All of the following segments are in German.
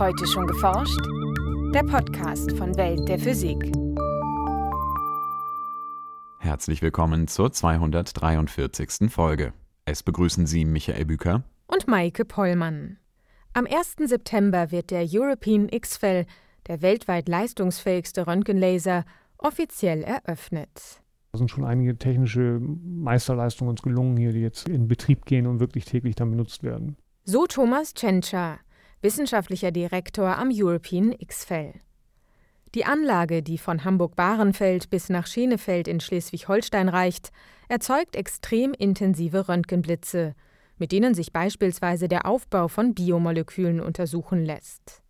Heute schon geforscht? Der Podcast von Welt der Physik. Herzlich willkommen zur 243. Folge. Es begrüßen Sie Michael Büker und Maike Pollmann. Am 1. September wird der European X-FEL, der weltweit leistungsfähigste Röntgenlaser, offiziell eröffnet. Da sind schon einige technische Meisterleistungen uns gelungen hier, die jetzt in Betrieb gehen und wirklich täglich dann benutzt werden. So Thomas Tschentscher, wissenschaftlicher Direktor am European X-FEL. Die Anlage, die von Hamburg-Bahrenfeld bis nach Schenefeld in Schleswig-Holstein reicht, erzeugt extrem intensive Röntgenblitze, mit denen sich beispielsweise der Aufbau von Biomolekülen untersuchen lässt.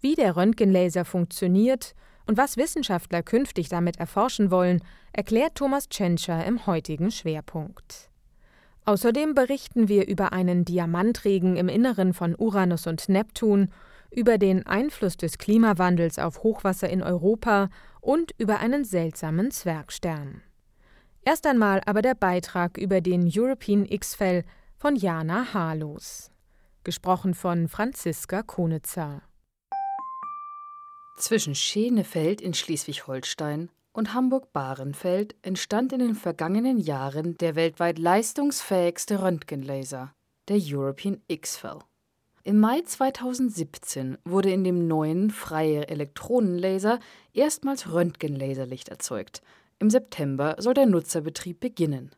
Wie der Röntgenlaser funktioniert und was Wissenschaftler künftig damit erforschen wollen, erklärt Thomas Tschentscher im heutigen Schwerpunkt. Außerdem berichten wir über einen Diamantregen im Inneren von Uranus und Neptun, über den Einfluss des Klimawandels auf Hochwasser in Europa und über einen seltsamen Zwergstern. Erst einmal aber der Beitrag über den European X-Fell von Jana Harlos. Gesprochen von Franziska Konitzer. Zwischen Schenefeld in Schleswig-Holstein und Hamburg-Bahrenfeld entstand in den vergangenen Jahren der weltweit leistungsfähigste Röntgenlaser, der European X-FEL. Im Mai 2017 wurde in dem neuen freie Elektronenlaser erstmals Röntgenlaserlicht erzeugt. Im September soll der Nutzerbetrieb beginnen.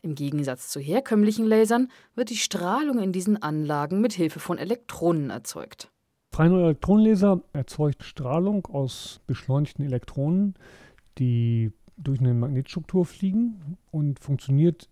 Im Gegensatz zu herkömmlichen Lasern wird die Strahlung in diesen Anlagen mit Hilfe von Elektronen erzeugt. Freie Elektronenlaser erzeugt Strahlung aus beschleunigten Elektronen, die durch eine Magnetstruktur fliegen und funktioniert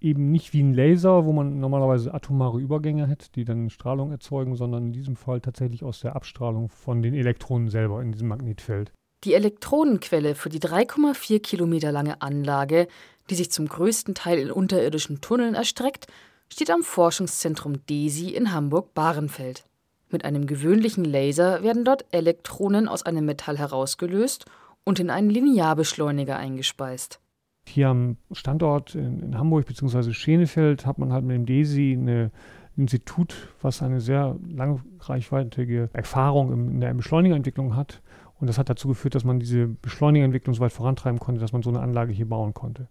eben nicht wie ein Laser, wo man normalerweise atomare Übergänge hat, die dann Strahlung erzeugen, sondern in diesem Fall tatsächlich aus der Abstrahlung von den Elektronen selber in diesem Magnetfeld. Die Elektronenquelle für die 3,4 Kilometer lange Anlage, die sich zum größten Teil in unterirdischen Tunneln erstreckt, steht am Forschungszentrum DESI in Hamburg-Bahrenfeld. Mit einem gewöhnlichen Laser werden dort Elektronen aus einem Metall herausgelöst und in einen Linearbeschleuniger eingespeist. Hier am Standort in, in Hamburg bzw. Schenefeld hat man halt mit dem DESI ein Institut, was eine sehr langreichweitige Erfahrung in der Beschleunigerentwicklung hat. Und das hat dazu geführt, dass man diese Beschleunigerentwicklung so weit vorantreiben konnte, dass man so eine Anlage hier bauen konnte.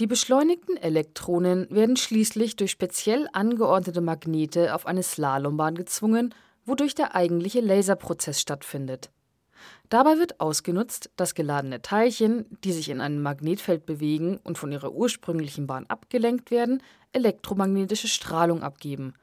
Die beschleunigten Elektronen werden schließlich durch speziell angeordnete Magnete auf eine Slalombahn gezwungen, wodurch der eigentliche Laserprozess stattfindet. Dabei wird ausgenutzt, dass geladene Teilchen, die sich in einem Magnetfeld bewegen und von ihrer ursprünglichen Bahn abgelenkt werden, elektromagnetische Strahlung abgeben.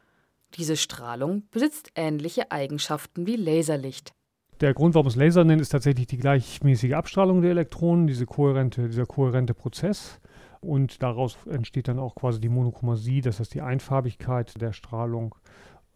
Diese Strahlung besitzt ähnliche Eigenschaften wie Laserlicht. Der Grund, warum es Laser nennt, ist tatsächlich die gleichmäßige Abstrahlung der Elektronen, diese kohärente, dieser kohärente Prozess. Und daraus entsteht dann auch quasi die Monochromasie, das heißt die Einfarbigkeit der Strahlung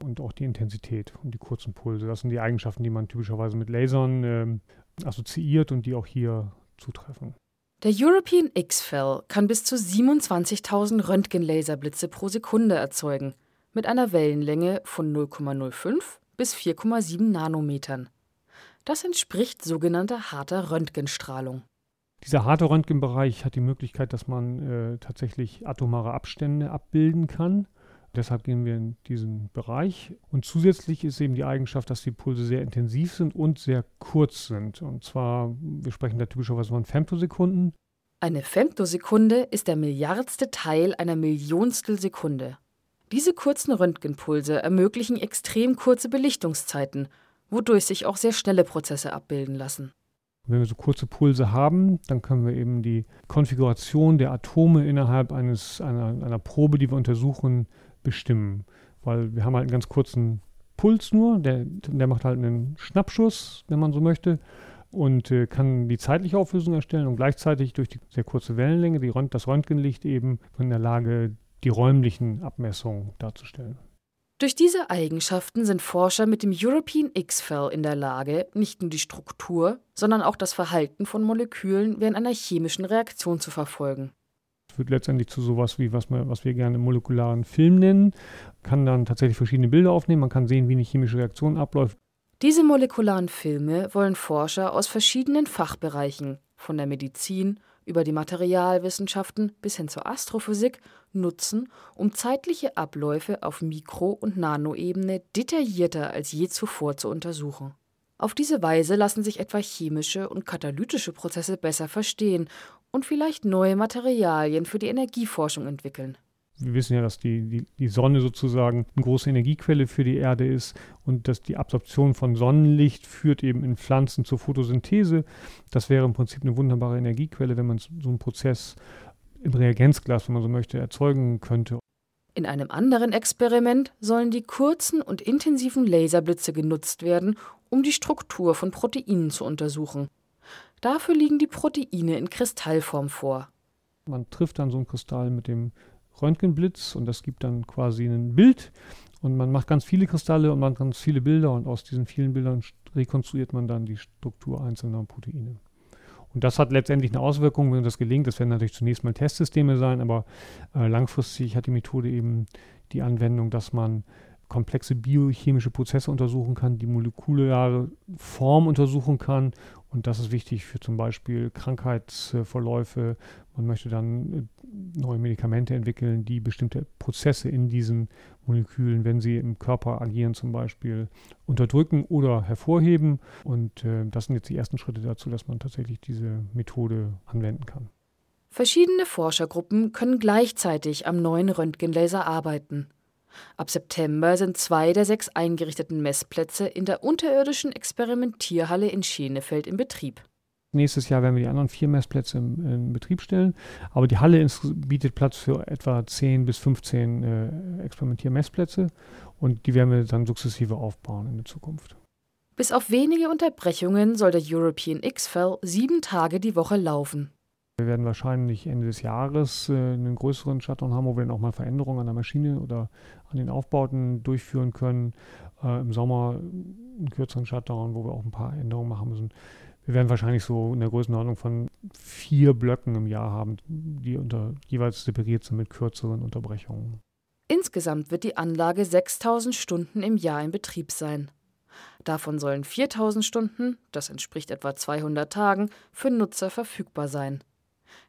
und auch die Intensität und die kurzen Pulse. Das sind die Eigenschaften, die man typischerweise mit Lasern äh, assoziiert und die auch hier zutreffen. Der European X-FEL kann bis zu 27.000 Röntgenlaserblitze pro Sekunde erzeugen, mit einer Wellenlänge von 0,05 bis 4,7 Nanometern. Das entspricht sogenannter harter Röntgenstrahlung. Dieser harte Röntgenbereich hat die Möglichkeit, dass man äh, tatsächlich atomare Abstände abbilden kann Deshalb gehen wir in diesen Bereich. Und zusätzlich ist eben die Eigenschaft, dass die Pulse sehr intensiv sind und sehr kurz sind. Und zwar, wir sprechen da typischerweise von Femtosekunden. Eine Femtosekunde ist der milliardste Teil einer Millionstel Sekunde. Diese kurzen Röntgenpulse ermöglichen extrem kurze Belichtungszeiten, wodurch sich auch sehr schnelle Prozesse abbilden lassen. Wenn wir so kurze Pulse haben, dann können wir eben die Konfiguration der Atome innerhalb eines, einer, einer Probe, die wir untersuchen, bestimmen. Weil wir haben halt einen ganz kurzen Puls nur, der, der macht halt einen Schnappschuss, wenn man so möchte, und äh, kann die zeitliche Auflösung erstellen und gleichzeitig durch die sehr kurze Wellenlänge, die, das Röntgenlicht eben in der Lage, die räumlichen Abmessungen darzustellen. Durch diese Eigenschaften sind Forscher mit dem European X-FEL in der Lage, nicht nur die Struktur, sondern auch das Verhalten von Molekülen während einer chemischen Reaktion zu verfolgen führt letztendlich zu sowas wie, was, wir, was wir gerne molekularen Film nennen. Kann dann tatsächlich verschiedene Bilder aufnehmen, man kann sehen, wie eine chemische Reaktion abläuft. Diese molekularen Filme wollen Forscher aus verschiedenen Fachbereichen, von der Medizin über die Materialwissenschaften bis hin zur Astrophysik nutzen, um zeitliche Abläufe auf Mikro und Nanoebene detaillierter als je zuvor zu untersuchen. Auf diese Weise lassen sich etwa chemische und katalytische Prozesse besser verstehen und vielleicht neue Materialien für die Energieforschung entwickeln. Wir wissen ja, dass die, die, die Sonne sozusagen eine große Energiequelle für die Erde ist und dass die Absorption von Sonnenlicht führt eben in Pflanzen zur Photosynthese. Das wäre im Prinzip eine wunderbare Energiequelle, wenn man so einen Prozess im Reagenzglas, wenn man so möchte, erzeugen könnte. In einem anderen Experiment sollen die kurzen und intensiven Laserblitze genutzt werden, um die Struktur von Proteinen zu untersuchen. Dafür liegen die Proteine in Kristallform vor. Man trifft dann so ein Kristall mit dem Röntgenblitz und das gibt dann quasi ein Bild und man macht ganz viele Kristalle und man ganz viele Bilder und aus diesen vielen Bildern rekonstruiert man dann die Struktur einzelner Proteine. Und das hat letztendlich eine Auswirkung, wenn das gelingt. Das werden natürlich zunächst mal Testsysteme sein, aber äh, langfristig hat die Methode eben die Anwendung, dass man komplexe biochemische Prozesse untersuchen kann, die molekulare Form untersuchen kann. Und das ist wichtig für zum Beispiel Krankheitsverläufe. Man möchte dann äh, neue Medikamente entwickeln, die bestimmte Prozesse in diesen Molekülen, wenn sie im Körper agieren, zum Beispiel unterdrücken oder hervorheben. Und äh, das sind jetzt die ersten Schritte dazu, dass man tatsächlich diese Methode anwenden kann. Verschiedene Forschergruppen können gleichzeitig am neuen Röntgenlaser arbeiten. Ab September sind zwei der sechs eingerichteten Messplätze in der unterirdischen Experimentierhalle in Schenefeld in Betrieb. Nächstes Jahr werden wir die anderen vier Messplätze im, in Betrieb stellen. Aber die Halle bietet Platz für etwa 10 bis 15 äh, Experimentiermessplätze und die werden wir dann sukzessive aufbauen in der Zukunft. Bis auf wenige Unterbrechungen soll der European X-Fell sieben Tage die Woche laufen. Wir werden wahrscheinlich Ende des Jahres äh, einen größeren Shutdown haben, wo wir dann auch mal Veränderungen an der Maschine oder an den Aufbauten durchführen können. Äh, Im Sommer einen kürzeren Shutdown, wo wir auch ein paar Änderungen machen müssen. Wir werden wahrscheinlich so in der Größenordnung von vier Blöcken im Jahr haben, die unter, jeweils separiert sind mit kürzeren Unterbrechungen. Insgesamt wird die Anlage 6000 Stunden im Jahr in Betrieb sein. Davon sollen 4000 Stunden, das entspricht etwa 200 Tagen, für Nutzer verfügbar sein.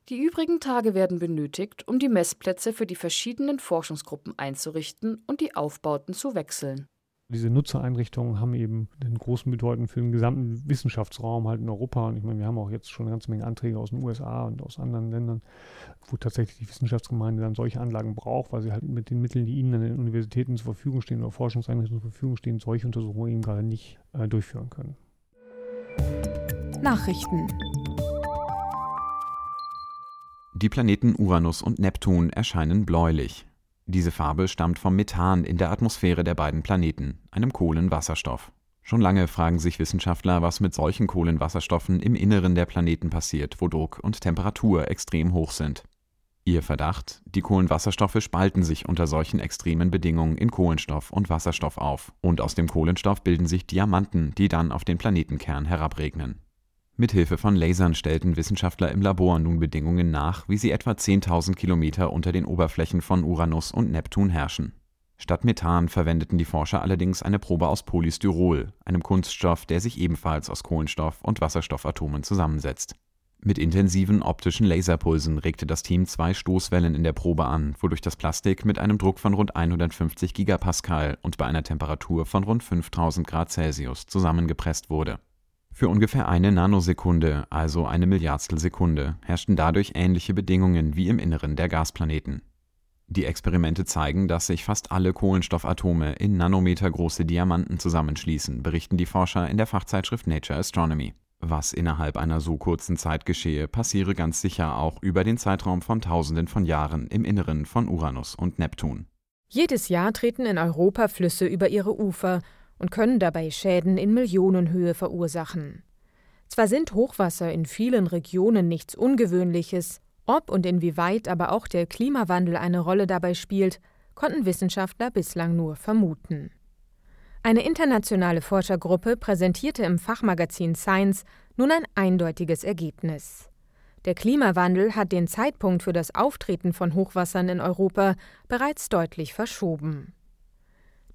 Die übrigen Tage werden benötigt, um die Messplätze für die verschiedenen Forschungsgruppen einzurichten und die Aufbauten zu wechseln. Diese Nutzereinrichtungen haben eben einen großen Bedeutung für den gesamten Wissenschaftsraum halt in Europa. Und ich meine, wir haben auch jetzt schon eine ganze Menge Anträge aus den USA und aus anderen Ländern, wo tatsächlich die Wissenschaftsgemeinde dann solche Anlagen braucht, weil sie halt mit den Mitteln, die ihnen an den Universitäten zur Verfügung stehen oder Forschungseinrichtungen zur Verfügung stehen, solche Untersuchungen eben gerade nicht äh, durchführen können. Nachrichten die Planeten Uranus und Neptun erscheinen bläulich. Diese Farbe stammt vom Methan in der Atmosphäre der beiden Planeten, einem Kohlenwasserstoff. Schon lange fragen sich Wissenschaftler, was mit solchen Kohlenwasserstoffen im Inneren der Planeten passiert, wo Druck und Temperatur extrem hoch sind. Ihr Verdacht, die Kohlenwasserstoffe spalten sich unter solchen extremen Bedingungen in Kohlenstoff und Wasserstoff auf, und aus dem Kohlenstoff bilden sich Diamanten, die dann auf den Planetenkern herabregnen. Mithilfe von Lasern stellten Wissenschaftler im Labor nun Bedingungen nach, wie sie etwa 10.000 Kilometer unter den Oberflächen von Uranus und Neptun herrschen. Statt Methan verwendeten die Forscher allerdings eine Probe aus Polystyrol, einem Kunststoff, der sich ebenfalls aus Kohlenstoff und Wasserstoffatomen zusammensetzt. Mit intensiven optischen Laserpulsen regte das Team zwei Stoßwellen in der Probe an, wodurch das Plastik mit einem Druck von rund 150 Gigapascal und bei einer Temperatur von rund 5000 Grad Celsius zusammengepresst wurde für ungefähr eine Nanosekunde, also eine Milliardstel Sekunde, herrschten dadurch ähnliche Bedingungen wie im Inneren der Gasplaneten. Die Experimente zeigen, dass sich fast alle Kohlenstoffatome in nanometergroße Diamanten zusammenschließen, berichten die Forscher in der Fachzeitschrift Nature Astronomy. Was innerhalb einer so kurzen Zeit geschehe, passiere ganz sicher auch über den Zeitraum von Tausenden von Jahren im Inneren von Uranus und Neptun. Jedes Jahr treten in Europa Flüsse über ihre Ufer und können dabei Schäden in Millionenhöhe verursachen. Zwar sind Hochwasser in vielen Regionen nichts Ungewöhnliches, ob und inwieweit aber auch der Klimawandel eine Rolle dabei spielt, konnten Wissenschaftler bislang nur vermuten. Eine internationale Forschergruppe präsentierte im Fachmagazin Science nun ein eindeutiges Ergebnis. Der Klimawandel hat den Zeitpunkt für das Auftreten von Hochwassern in Europa bereits deutlich verschoben.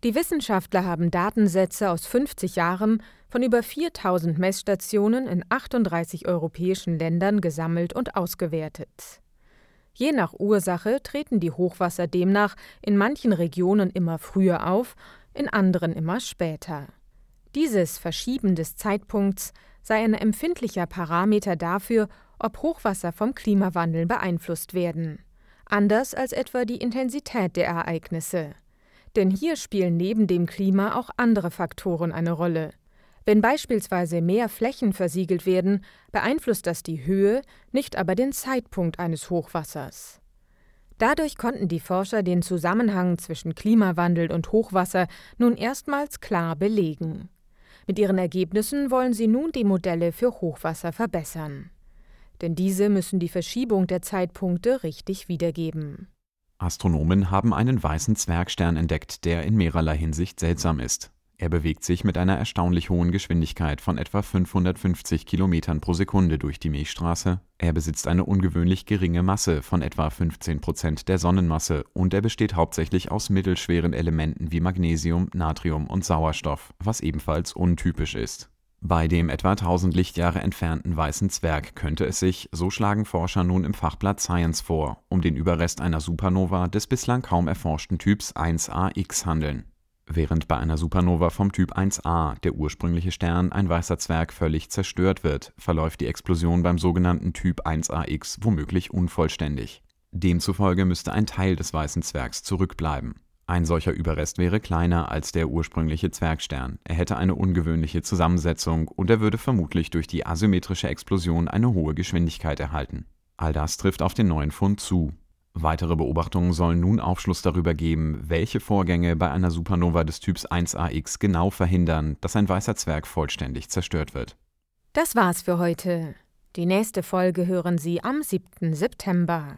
Die Wissenschaftler haben Datensätze aus 50 Jahren von über 4000 Messstationen in 38 europäischen Ländern gesammelt und ausgewertet. Je nach Ursache treten die Hochwasser demnach in manchen Regionen immer früher auf, in anderen immer später. Dieses Verschieben des Zeitpunkts sei ein empfindlicher Parameter dafür, ob Hochwasser vom Klimawandel beeinflusst werden, anders als etwa die Intensität der Ereignisse. Denn hier spielen neben dem Klima auch andere Faktoren eine Rolle. Wenn beispielsweise mehr Flächen versiegelt werden, beeinflusst das die Höhe, nicht aber den Zeitpunkt eines Hochwassers. Dadurch konnten die Forscher den Zusammenhang zwischen Klimawandel und Hochwasser nun erstmals klar belegen. Mit ihren Ergebnissen wollen sie nun die Modelle für Hochwasser verbessern. Denn diese müssen die Verschiebung der Zeitpunkte richtig wiedergeben. Astronomen haben einen weißen Zwergstern entdeckt, der in mehrerlei Hinsicht seltsam ist. Er bewegt sich mit einer erstaunlich hohen Geschwindigkeit von etwa 550 Kilometern pro Sekunde durch die Milchstraße. Er besitzt eine ungewöhnlich geringe Masse von etwa 15 Prozent der Sonnenmasse und er besteht hauptsächlich aus mittelschweren Elementen wie Magnesium, Natrium und Sauerstoff, was ebenfalls untypisch ist. Bei dem etwa 1000 Lichtjahre entfernten Weißen Zwerg könnte es sich, so schlagen Forscher nun im Fachblatt Science vor, um den Überrest einer Supernova des bislang kaum erforschten Typs 1ax handeln. Während bei einer Supernova vom Typ 1a der ursprüngliche Stern, ein Weißer Zwerg, völlig zerstört wird, verläuft die Explosion beim sogenannten Typ 1ax womöglich unvollständig. Demzufolge müsste ein Teil des Weißen Zwergs zurückbleiben. Ein solcher Überrest wäre kleiner als der ursprüngliche Zwergstern, er hätte eine ungewöhnliche Zusammensetzung und er würde vermutlich durch die asymmetrische Explosion eine hohe Geschwindigkeit erhalten. All das trifft auf den neuen Fund zu. Weitere Beobachtungen sollen nun Aufschluss darüber geben, welche Vorgänge bei einer Supernova des Typs 1ax genau verhindern, dass ein weißer Zwerg vollständig zerstört wird. Das war's für heute. Die nächste Folge hören Sie am 7. September.